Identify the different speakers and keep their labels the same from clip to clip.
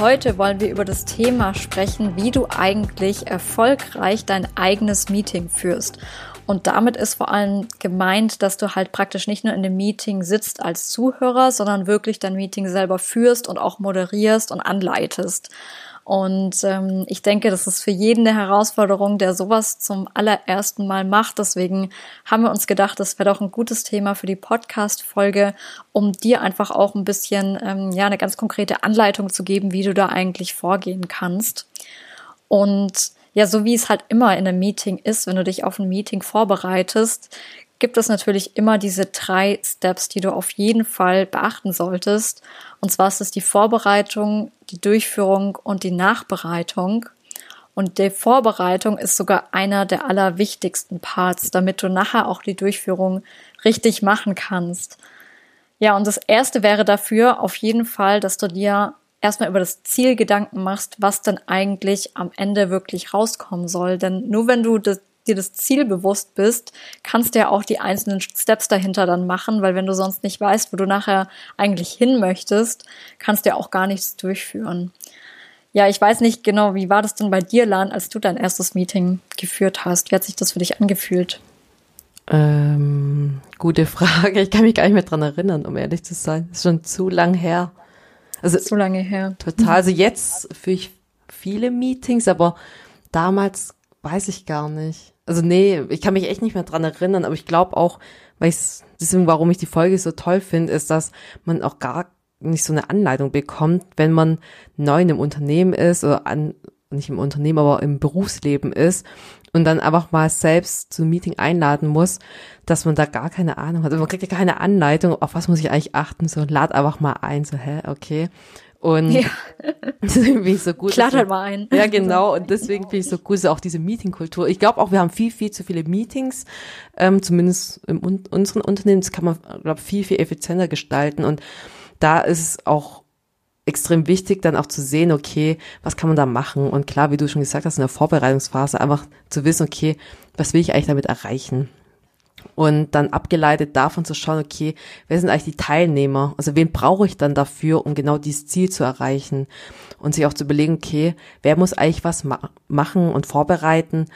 Speaker 1: Heute wollen wir über das Thema sprechen, wie du eigentlich erfolgreich dein eigenes Meeting führst. Und damit ist vor allem gemeint, dass du halt praktisch nicht nur in dem Meeting sitzt als Zuhörer, sondern wirklich dein Meeting selber führst und auch moderierst und anleitest. Und ähm, ich denke, das ist für jeden eine Herausforderung, der sowas zum allerersten Mal macht. Deswegen haben wir uns gedacht, das wäre doch ein gutes Thema für die Podcast-Folge, um dir einfach auch ein bisschen, ähm, ja, eine ganz konkrete Anleitung zu geben, wie du da eigentlich vorgehen kannst. Und ja, so wie es halt immer in einem Meeting ist, wenn du dich auf ein Meeting vorbereitest, gibt es natürlich immer diese drei Steps, die du auf jeden Fall beachten solltest. Und zwar ist es die Vorbereitung, die Durchführung und die Nachbereitung. Und die Vorbereitung ist sogar einer der allerwichtigsten Parts, damit du nachher auch die Durchführung richtig machen kannst. Ja, und das erste wäre dafür auf jeden Fall, dass du dir erstmal über das Ziel Gedanken machst, was denn eigentlich am Ende wirklich rauskommen soll. Denn nur wenn du dir das Ziel bewusst bist, kannst du ja auch die einzelnen Steps dahinter dann machen, weil wenn du sonst nicht weißt, wo du nachher eigentlich hin möchtest, kannst du ja auch gar nichts durchführen. Ja, ich weiß nicht genau, wie war das denn bei dir, Lan, als du dein erstes Meeting geführt hast? Wie hat sich das für dich angefühlt?
Speaker 2: Ähm, gute Frage. Ich kann mich gar nicht mehr dran erinnern, um ehrlich zu sein. Das ist schon zu lang her.
Speaker 1: Also zu lange her.
Speaker 2: Total. Also jetzt führe ich viele Meetings, aber damals weiß ich gar nicht. Also nee, ich kann mich echt nicht mehr dran erinnern, aber ich glaube auch, weil ich deswegen, warum ich die Folge so toll finde, ist, dass man auch gar nicht so eine Anleitung bekommt, wenn man neu in einem Unternehmen ist oder an, nicht im Unternehmen, aber im Berufsleben ist und dann einfach mal selbst zum Meeting einladen muss, dass man da gar keine Ahnung hat. Also man kriegt ja keine Anleitung, auf was muss ich eigentlich achten, so lad einfach mal ein, so hä, okay. Und ja. deswegen finde ich so gut.
Speaker 1: Klart halt mal ein.
Speaker 2: Ja, genau. Und deswegen finde ich so gut, so auch diese Meetingkultur. Ich glaube auch, wir haben viel, viel zu viele Meetings, ähm, zumindest in unseren Unternehmen. Das kann man, glaube viel, viel effizienter gestalten. Und da ist es auch extrem wichtig, dann auch zu sehen, okay, was kann man da machen? Und klar, wie du schon gesagt hast, in der Vorbereitungsphase einfach zu wissen, okay, was will ich eigentlich damit erreichen? Und dann abgeleitet davon zu schauen, okay, wer sind eigentlich die Teilnehmer? Also wen brauche ich dann dafür, um genau dieses Ziel zu erreichen? Und sich auch zu überlegen, okay, wer muss eigentlich was ma machen und vorbereiten?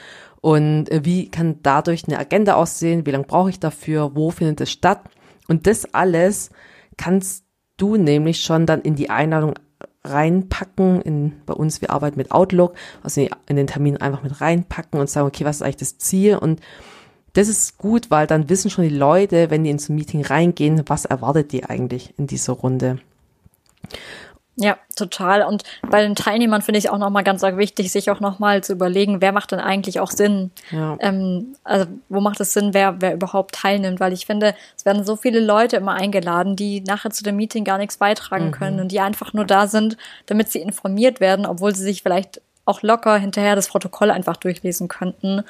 Speaker 2: Und äh, wie kann dadurch eine Agenda aussehen? Wie lange brauche ich dafür? Wo findet es statt? Und das alles kannst du nämlich schon dann in die Einladung reinpacken. In, bei uns, wir arbeiten mit Outlook, also in den Termin einfach mit reinpacken und sagen, okay, was ist eigentlich das Ziel? Und das ist gut, weil dann wissen schon die Leute, wenn die ins Meeting reingehen, was erwartet die eigentlich in dieser Runde.
Speaker 1: Ja, total. Und bei den Teilnehmern finde ich auch nochmal ganz wichtig, sich auch nochmal zu überlegen, wer macht denn eigentlich auch Sinn? Ja. Ähm, also wo macht es Sinn, wer, wer überhaupt teilnimmt? Weil ich finde, es werden so viele Leute immer eingeladen, die nachher zu dem Meeting gar nichts beitragen mhm. können und die einfach nur da sind, damit sie informiert werden, obwohl sie sich vielleicht auch locker hinterher das Protokoll einfach durchlesen könnten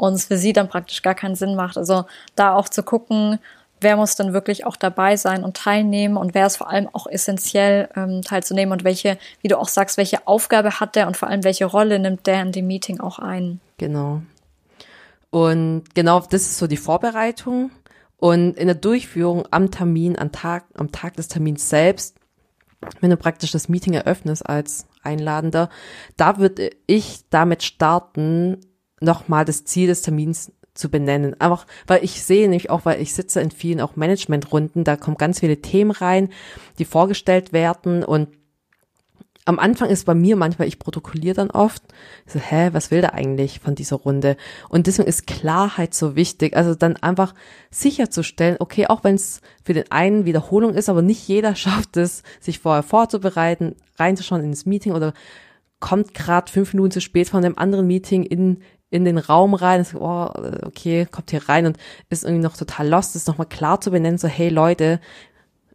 Speaker 1: und es für sie dann praktisch gar keinen Sinn macht. Also da auch zu gucken, wer muss dann wirklich auch dabei sein und teilnehmen und wer ist vor allem auch essentiell ähm, teilzunehmen und welche, wie du auch sagst, welche Aufgabe hat der und vor allem welche Rolle nimmt der in dem Meeting auch ein.
Speaker 2: Genau. Und genau, das ist so die Vorbereitung. Und in der Durchführung am Termin, am Tag, am Tag des Termins selbst, wenn du praktisch das Meeting eröffnest als Einladender, da würde ich damit starten, nochmal das Ziel des Termins zu benennen. Einfach, weil ich sehe nämlich auch, weil ich sitze in vielen auch Managementrunden, da kommen ganz viele Themen rein, die vorgestellt werden und am Anfang ist bei mir manchmal, ich protokolliere dann oft, so, hä, was will der eigentlich von dieser Runde? Und deswegen ist Klarheit so wichtig. Also dann einfach sicherzustellen, okay, auch wenn es für den einen Wiederholung ist, aber nicht jeder schafft es, sich vorher vorzubereiten, reinzuschauen ins Meeting oder kommt gerade fünf Minuten zu spät von einem anderen Meeting in, in den Raum rein, ist, oh, okay, kommt hier rein und ist irgendwie noch total lost, ist nochmal klar zu benennen, so, hey Leute,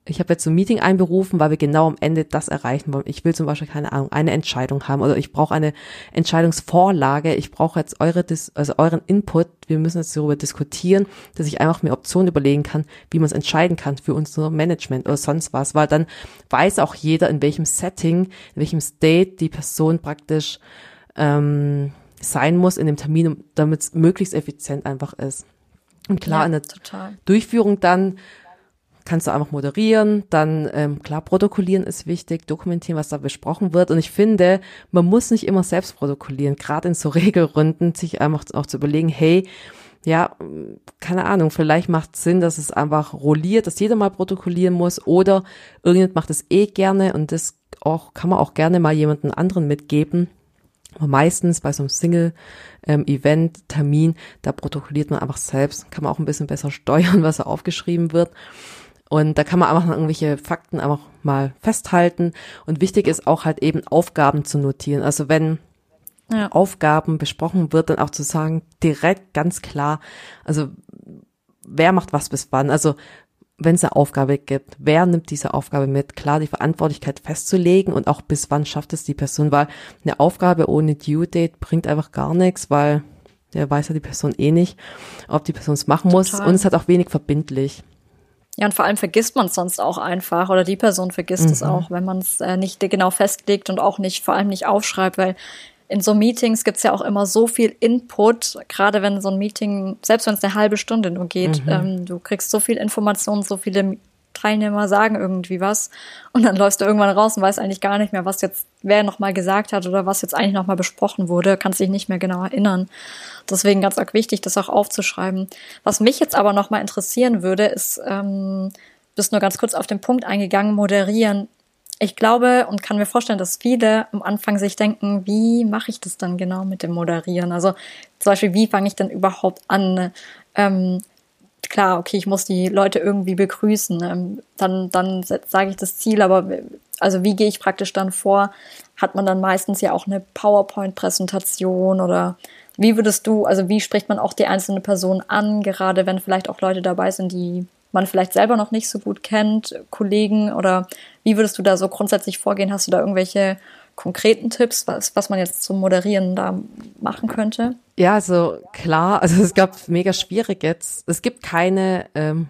Speaker 2: ich habe jetzt so ein Meeting einberufen, weil wir genau am Ende das erreichen wollen. Ich will zum Beispiel keine Ahnung eine Entscheidung haben oder ich brauche eine Entscheidungsvorlage. Ich brauche jetzt eure also euren Input. Wir müssen jetzt darüber diskutieren, dass ich einfach mir Optionen überlegen kann, wie man es entscheiden kann für unser Management oder sonst was, weil dann weiß auch jeder in welchem Setting, in welchem State die Person praktisch ähm, sein muss in dem Termin, damit es möglichst effizient einfach ist. Und klar, ja, in der total. Durchführung dann kannst du einfach moderieren, dann ähm, klar protokollieren ist wichtig, dokumentieren, was da besprochen wird. Und ich finde, man muss nicht immer selbst protokollieren, gerade in so Regelrunden, sich einfach auch zu überlegen, hey, ja, keine Ahnung, vielleicht macht es Sinn, dass es einfach rolliert, dass jeder mal protokollieren muss oder irgendjemand macht es eh gerne und das auch, kann man auch gerne mal jemanden anderen mitgeben. Aber meistens bei so einem Single-Event-Termin, ähm, da protokolliert man einfach selbst, kann man auch ein bisschen besser steuern, was da aufgeschrieben wird. Und da kann man einfach irgendwelche Fakten einfach mal festhalten. Und wichtig ist auch halt eben Aufgaben zu notieren. Also wenn ja. Aufgaben besprochen wird, dann auch zu sagen, direkt ganz klar, also wer macht was bis wann. Also wenn es eine Aufgabe gibt, wer nimmt diese Aufgabe mit? Klar, die Verantwortlichkeit festzulegen und auch bis wann schafft es die Person, weil eine Aufgabe ohne Due Date bringt einfach gar nichts, weil der weiß ja die Person eh nicht, ob die Person es machen Total. muss und es hat auch wenig verbindlich.
Speaker 1: Ja, und vor allem vergisst man es sonst auch einfach oder die Person vergisst mhm. es auch, wenn man es äh, nicht genau festlegt und auch nicht, vor allem nicht aufschreibt, weil in so Meetings gibt's ja auch immer so viel Input, gerade wenn so ein Meeting, selbst wenn es eine halbe Stunde nur geht, mhm. ähm, du kriegst so viel Informationen, so viele Teilnehmer sagen irgendwie was und dann läufst du irgendwann raus und weißt eigentlich gar nicht mehr, was jetzt wer nochmal gesagt hat oder was jetzt eigentlich nochmal besprochen wurde, kannst dich nicht mehr genau erinnern. Deswegen ganz arg wichtig, das auch aufzuschreiben. Was mich jetzt aber nochmal interessieren würde, ist, ähm, bist nur ganz kurz auf den Punkt eingegangen, moderieren. Ich glaube und kann mir vorstellen, dass viele am Anfang sich denken, wie mache ich das dann genau mit dem Moderieren? Also zum Beispiel, wie fange ich denn überhaupt an? Ähm, klar, okay, ich muss die Leute irgendwie begrüßen. Ähm, dann dann sage ich das Ziel, aber also wie gehe ich praktisch dann vor? Hat man dann meistens ja auch eine PowerPoint-Präsentation oder wie würdest du, also wie spricht man auch die einzelne Person an, gerade wenn vielleicht auch Leute dabei sind, die man vielleicht selber noch nicht so gut kennt, Kollegen oder wie würdest du da so grundsätzlich vorgehen? Hast du da irgendwelche konkreten Tipps, was, was man jetzt zum Moderieren da machen könnte?
Speaker 2: Ja, also klar, also es gab mega schwierig jetzt. Es gibt keine, ähm,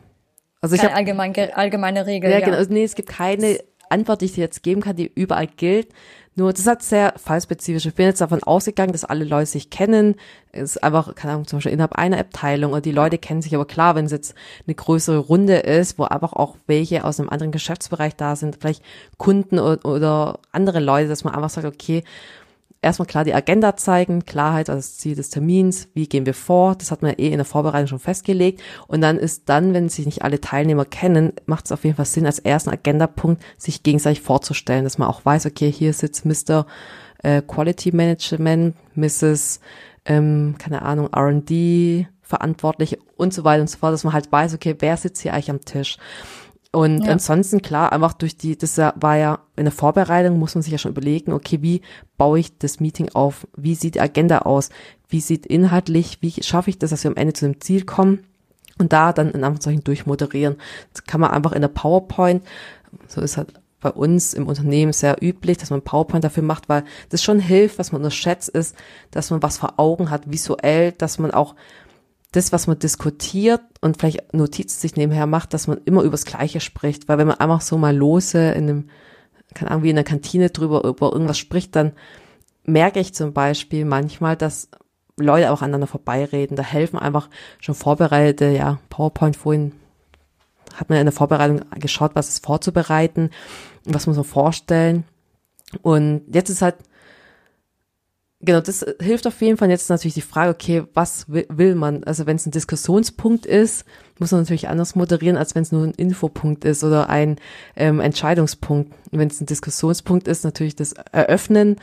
Speaker 2: also
Speaker 1: keine
Speaker 2: ich
Speaker 1: habe allgemein, allgemeine Regel.
Speaker 2: Ja, ja, genau. Nee, es gibt keine Antwort, die ich dir jetzt geben kann, die überall gilt. Nur das hat sehr fallspezifisch. Ich bin jetzt davon ausgegangen, dass alle Leute sich kennen. Es ist einfach, keine Ahnung, zum Beispiel innerhalb einer Abteilung oder die Leute kennen sich. Aber klar, wenn es jetzt eine größere Runde ist, wo einfach auch welche aus einem anderen Geschäftsbereich da sind, vielleicht Kunden oder, oder andere Leute, dass man einfach sagt, okay, erstmal klar die Agenda zeigen, Klarheit, also das Ziel des Termins, wie gehen wir vor, das hat man eh in der Vorbereitung schon festgelegt und dann ist dann, wenn sich nicht alle Teilnehmer kennen, macht es auf jeden Fall Sinn, als ersten Agendapunkt sich gegenseitig vorzustellen, dass man auch weiß, okay, hier sitzt Mr. Äh, Quality Management, Mrs. Ähm, keine Ahnung, R&D, Verantwortliche und so weiter und so fort, dass man halt weiß, okay, wer sitzt hier eigentlich am Tisch. Und ja. ansonsten, klar, einfach durch die, das war ja in der Vorbereitung, muss man sich ja schon überlegen, okay, wie baue ich das Meeting auf? Wie sieht die Agenda aus? Wie sieht inhaltlich, wie schaffe ich das, dass wir am Ende zu dem Ziel kommen? Und da dann in Anführungszeichen durchmoderieren. Das kann man einfach in der PowerPoint, so ist halt bei uns im Unternehmen sehr üblich, dass man PowerPoint dafür macht, weil das schon hilft, was man unterschätzt ist, dass man was vor Augen hat, visuell, dass man auch das, was man diskutiert und vielleicht Notizen sich nebenher macht, dass man immer übers Gleiche spricht. Weil wenn man einfach so mal lose in einem, keine Ahnung, wie in der Kantine drüber über irgendwas spricht, dann merke ich zum Beispiel manchmal, dass Leute auch aneinander vorbeireden. Da helfen einfach schon vorbereitete, ja, PowerPoint-Folien hat man in der Vorbereitung geschaut, was ist vorzubereiten, was muss man vorstellen. Und jetzt ist halt Genau, das hilft auf jeden Fall. Jetzt natürlich die Frage, okay, was will, man? Also wenn es ein Diskussionspunkt ist, muss man natürlich anders moderieren, als wenn es nur ein Infopunkt ist oder ein ähm, Entscheidungspunkt. Wenn es ein Diskussionspunkt ist, natürlich das Eröffnen,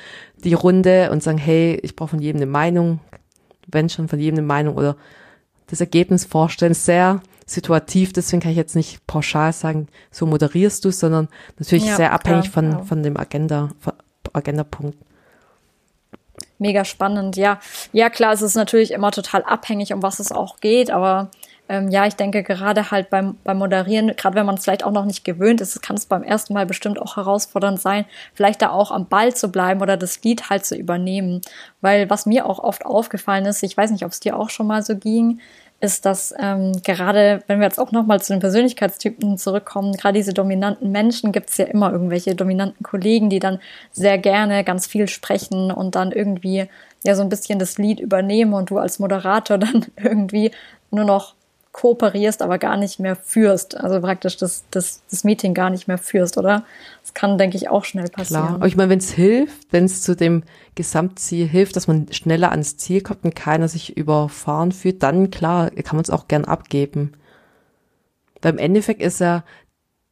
Speaker 2: die Runde und sagen, hey, ich brauche von jedem eine Meinung, wenn schon von jedem eine Meinung oder das Ergebnis vorstellen, sehr situativ, deswegen kann ich jetzt nicht pauschal sagen, so moderierst du, sondern natürlich ja, sehr abhängig klar, von, ja. von dem Agenda, Agendapunkt
Speaker 1: mega spannend. Ja, ja klar, es ist natürlich immer total abhängig, um was es auch geht, aber ähm, ja, ich denke gerade halt beim, beim Moderieren, gerade wenn man es vielleicht auch noch nicht gewöhnt ist, kann es beim ersten Mal bestimmt auch herausfordernd sein, vielleicht da auch am Ball zu bleiben oder das Lied halt zu übernehmen. Weil was mir auch oft aufgefallen ist, ich weiß nicht, ob es dir auch schon mal so ging, ist, dass ähm, gerade, wenn wir jetzt auch nochmal zu den Persönlichkeitstypen zurückkommen, gerade diese dominanten Menschen gibt es ja immer irgendwelche dominanten Kollegen, die dann sehr gerne ganz viel sprechen und dann irgendwie ja so ein bisschen das Lied übernehmen und du als Moderator dann irgendwie nur noch kooperierst, aber gar nicht mehr führst. Also praktisch das, das, das Meeting gar nicht mehr führst, oder? Das kann, denke ich, auch schnell passieren. Klar.
Speaker 2: Aber ich meine, wenn es hilft, wenn es zu dem Gesamtziel hilft, dass man schneller ans Ziel kommt und keiner sich überfahren fühlt, dann klar, kann man es auch gern abgeben. Beim Endeffekt ist ja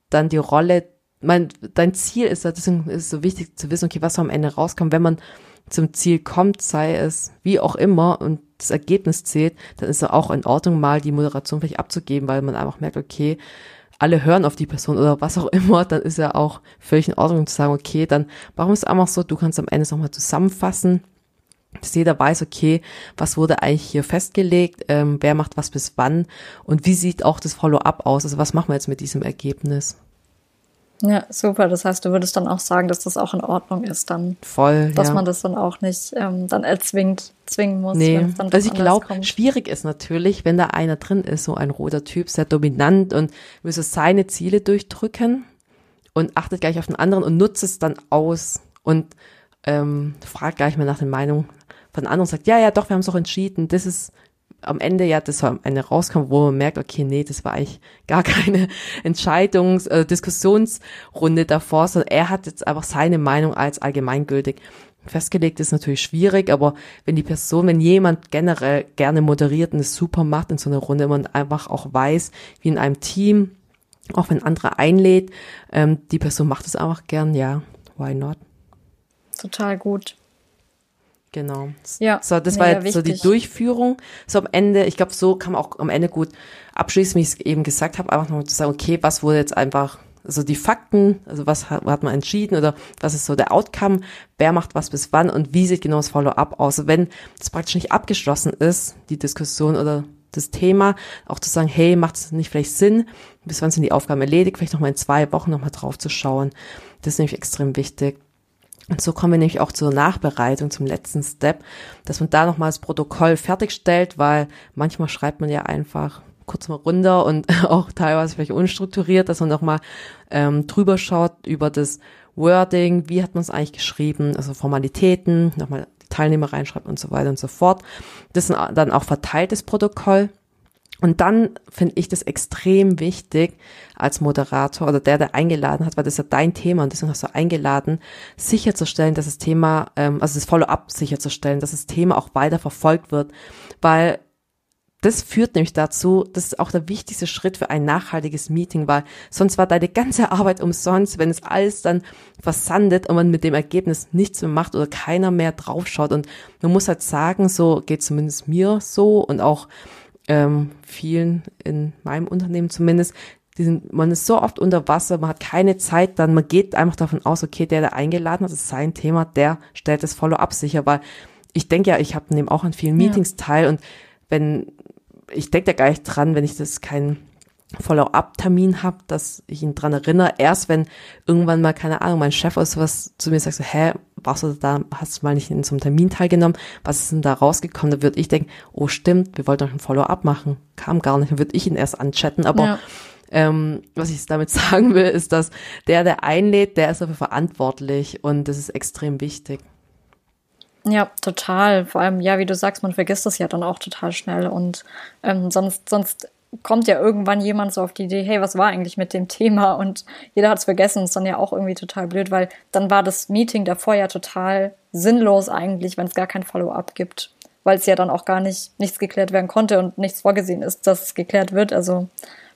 Speaker 2: dann die Rolle, mein, dein Ziel ist ja, deswegen ist es so wichtig zu wissen, okay, was am Ende rauskommt, wenn man zum Ziel kommt, sei es wie auch immer und das Ergebnis zählt, dann ist es auch in Ordnung, mal die Moderation vielleicht abzugeben, weil man einfach merkt, okay, alle hören auf die Person oder was auch immer, dann ist ja auch völlig in Ordnung zu sagen, okay, dann warum ist es einfach so, du kannst am Ende nochmal zusammenfassen, dass jeder weiß, okay, was wurde eigentlich hier festgelegt, ähm, wer macht was bis wann und wie sieht auch das Follow-up aus, also was machen wir jetzt mit diesem Ergebnis.
Speaker 1: Ja, super. Das heißt, du würdest dann auch sagen, dass das auch in Ordnung ist, dann.
Speaker 2: Voll.
Speaker 1: Dass
Speaker 2: ja.
Speaker 1: man das dann auch nicht ähm, dann erzwingt, zwingen muss.
Speaker 2: Nee, also ich glaube, schwierig ist natürlich, wenn da einer drin ist, so ein roter Typ, sehr dominant und so seine Ziele durchdrücken und achtet gleich auf den anderen und nutzt es dann aus und ähm, fragt gleich mal nach der Meinung von anderen sagt, ja, ja, doch, wir haben es auch entschieden, das ist am Ende ja das am Ende rauskommt, wo man merkt, okay, nee, das war eigentlich gar keine Entscheidungs-, äh, Diskussionsrunde davor, sondern er hat jetzt einfach seine Meinung als allgemeingültig festgelegt, ist natürlich schwierig, aber wenn die Person, wenn jemand generell gerne moderiert und es super macht in so einer Runde, man einfach auch weiß, wie in einem Team, auch wenn andere einlädt, ähm, die Person macht es einfach gern, ja, why not?
Speaker 1: Total gut.
Speaker 2: Genau. Ja, so, das war jetzt wichtig. so die Durchführung. So am Ende, ich glaube, so kann man auch am Ende gut abschließen, wie ich es eben gesagt habe, einfach nochmal zu sagen, okay, was wurde jetzt einfach, also die Fakten, also was hat, hat man entschieden oder was ist so der Outcome, wer macht was bis wann und wie sieht genau das Follow-up aus. Also wenn das praktisch nicht abgeschlossen ist, die Diskussion oder das Thema, auch zu sagen, hey, macht es nicht vielleicht Sinn, bis wann sind die Aufgaben erledigt, vielleicht nochmal in zwei Wochen nochmal drauf zu schauen. Das ist nämlich extrem wichtig. Und so kommen wir nämlich auch zur Nachbereitung, zum letzten Step, dass man da nochmal das Protokoll fertigstellt, weil manchmal schreibt man ja einfach kurz mal runter und auch teilweise vielleicht unstrukturiert, dass man nochmal ähm, drüber schaut über das Wording, wie hat man es eigentlich geschrieben, also Formalitäten, nochmal Teilnehmer reinschreibt und so weiter und so fort. Das ist dann auch verteiltes Protokoll. Und dann finde ich das extrem wichtig als Moderator oder der, der eingeladen hat, weil das ist ja dein Thema und deswegen hast du eingeladen, sicherzustellen, dass das Thema, ähm, also das Follow-up sicherzustellen, dass das Thema auch weiter verfolgt wird, weil das führt nämlich dazu, das ist auch der wichtigste Schritt für ein nachhaltiges Meeting, weil sonst war deine ganze Arbeit umsonst, wenn es alles dann versandet und man mit dem Ergebnis nichts mehr macht oder keiner mehr draufschaut. Und man muss halt sagen, so geht zumindest mir so und auch ähm, vielen in meinem Unternehmen zumindest, sind, man ist so oft unter Wasser, man hat keine Zeit, dann man geht einfach davon aus, okay, der, der eingeladen hat, ist sein Thema, der stellt das Follow-up sicher, weil ich denke ja, ich habe neben auch an vielen Meetings ja. teil und wenn, ich denke da gar nicht dran, wenn ich das kein Follow-up-Termin habe, dass ich ihn dran erinnere, erst wenn irgendwann mal, keine Ahnung, mein Chef oder sowas zu mir sagt, so, hä, warst du da, hast du mal nicht in so einem Termin teilgenommen, was ist denn da rausgekommen? Da würde ich denken, oh stimmt, wir wollten doch ein Follow-up machen, kam gar nicht, dann würde ich ihn erst anchatten, aber ja. ähm, was ich damit sagen will, ist, dass der, der einlädt, der ist dafür verantwortlich und das ist extrem wichtig.
Speaker 1: Ja, total. Vor allem, ja, wie du sagst, man vergisst das ja dann auch total schnell und ähm, sonst, sonst kommt ja irgendwann jemand so auf die Idee, hey, was war eigentlich mit dem Thema? Und jeder hat es vergessen, ist dann ja auch irgendwie total blöd, weil dann war das Meeting davor ja total sinnlos eigentlich, wenn es gar kein Follow-up gibt, weil es ja dann auch gar nicht nichts geklärt werden konnte und nichts vorgesehen ist, dass es geklärt wird. Also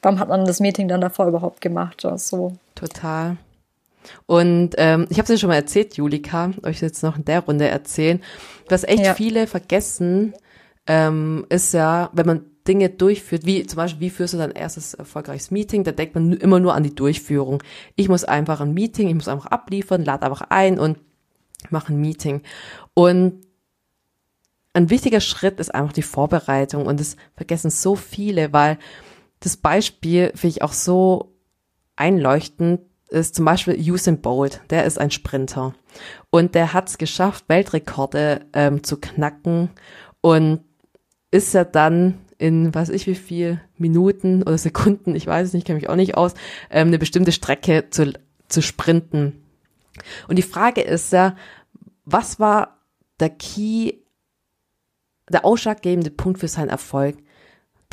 Speaker 1: warum hat man das Meeting dann davor überhaupt gemacht? So.
Speaker 2: Total. Und ähm, ich habe es ja schon mal erzählt, Julika, euch jetzt noch in der Runde erzählen, was echt ja. viele vergessen, ähm, ist ja, wenn man Dinge durchführt, wie zum Beispiel, wie führst du dein erstes erfolgreiches Meeting? Da denkt man immer nur an die Durchführung. Ich muss einfach ein Meeting, ich muss einfach abliefern, lade einfach ein und mache ein Meeting. Und ein wichtiger Schritt ist einfach die Vorbereitung und das vergessen so viele, weil das Beispiel finde ich auch so einleuchtend ist zum Beispiel Usain Bolt, der ist ein Sprinter und der hat es geschafft, Weltrekorde ähm, zu knacken und ist ja dann in weiß ich wie viel Minuten oder Sekunden, ich weiß es nicht, kenne mich auch nicht aus, ähm, eine bestimmte Strecke zu, zu sprinten. Und die Frage ist ja, was war der Key, der ausschlaggebende Punkt für seinen Erfolg?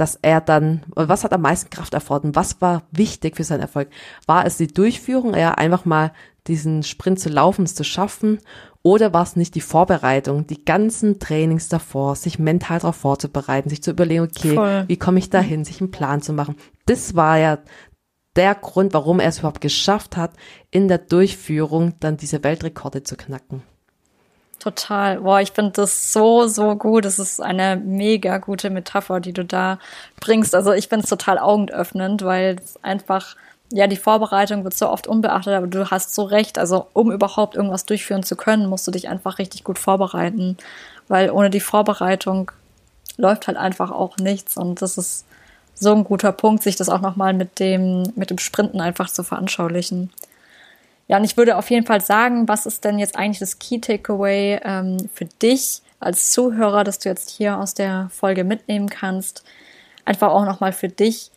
Speaker 2: dass er dann, was hat am meisten Kraft erfordert? Was war wichtig für seinen Erfolg? War es die Durchführung, eher einfach mal diesen Sprint zu laufen, es zu schaffen? Oder war es nicht die Vorbereitung, die ganzen Trainings davor, sich mental darauf vorzubereiten, sich zu überlegen, okay, Voll. wie komme ich dahin, sich einen Plan zu machen? Das war ja der Grund, warum er es überhaupt geschafft hat, in der Durchführung dann diese Weltrekorde zu knacken.
Speaker 1: Total. Boah, ich finde das so, so gut. Das ist eine mega gute Metapher, die du da bringst. Also ich finde es total augenöffnend, weil es einfach, ja, die Vorbereitung wird so oft unbeachtet, aber du hast so recht. Also um überhaupt irgendwas durchführen zu können, musst du dich einfach richtig gut vorbereiten. Weil ohne die Vorbereitung läuft halt einfach auch nichts. Und das ist so ein guter Punkt, sich das auch nochmal mit dem, mit dem Sprinten einfach zu veranschaulichen. Ja, und ich würde auf jeden Fall sagen, was ist denn jetzt eigentlich das Key Takeaway ähm, für dich als Zuhörer, dass du jetzt hier aus der Folge mitnehmen kannst? Einfach auch nochmal für dich.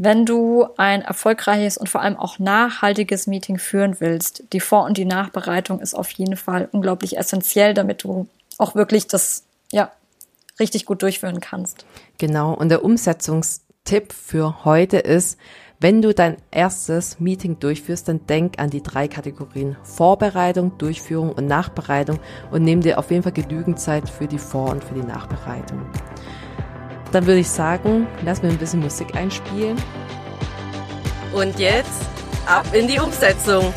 Speaker 1: Wenn du ein erfolgreiches und vor allem auch nachhaltiges Meeting führen willst, die Vor- und die Nachbereitung ist auf jeden Fall unglaublich essentiell, damit du auch wirklich das, ja, richtig gut durchführen kannst.
Speaker 2: Genau. Und der Umsetzungstipp für heute ist, wenn du dein erstes Meeting durchführst, dann denk an die drei Kategorien Vorbereitung, Durchführung und Nachbereitung und nimm dir auf jeden Fall genügend Zeit für die Vor- und für die Nachbereitung. Dann würde ich sagen, lass mir ein bisschen Musik einspielen.
Speaker 3: Und jetzt ab in die Umsetzung.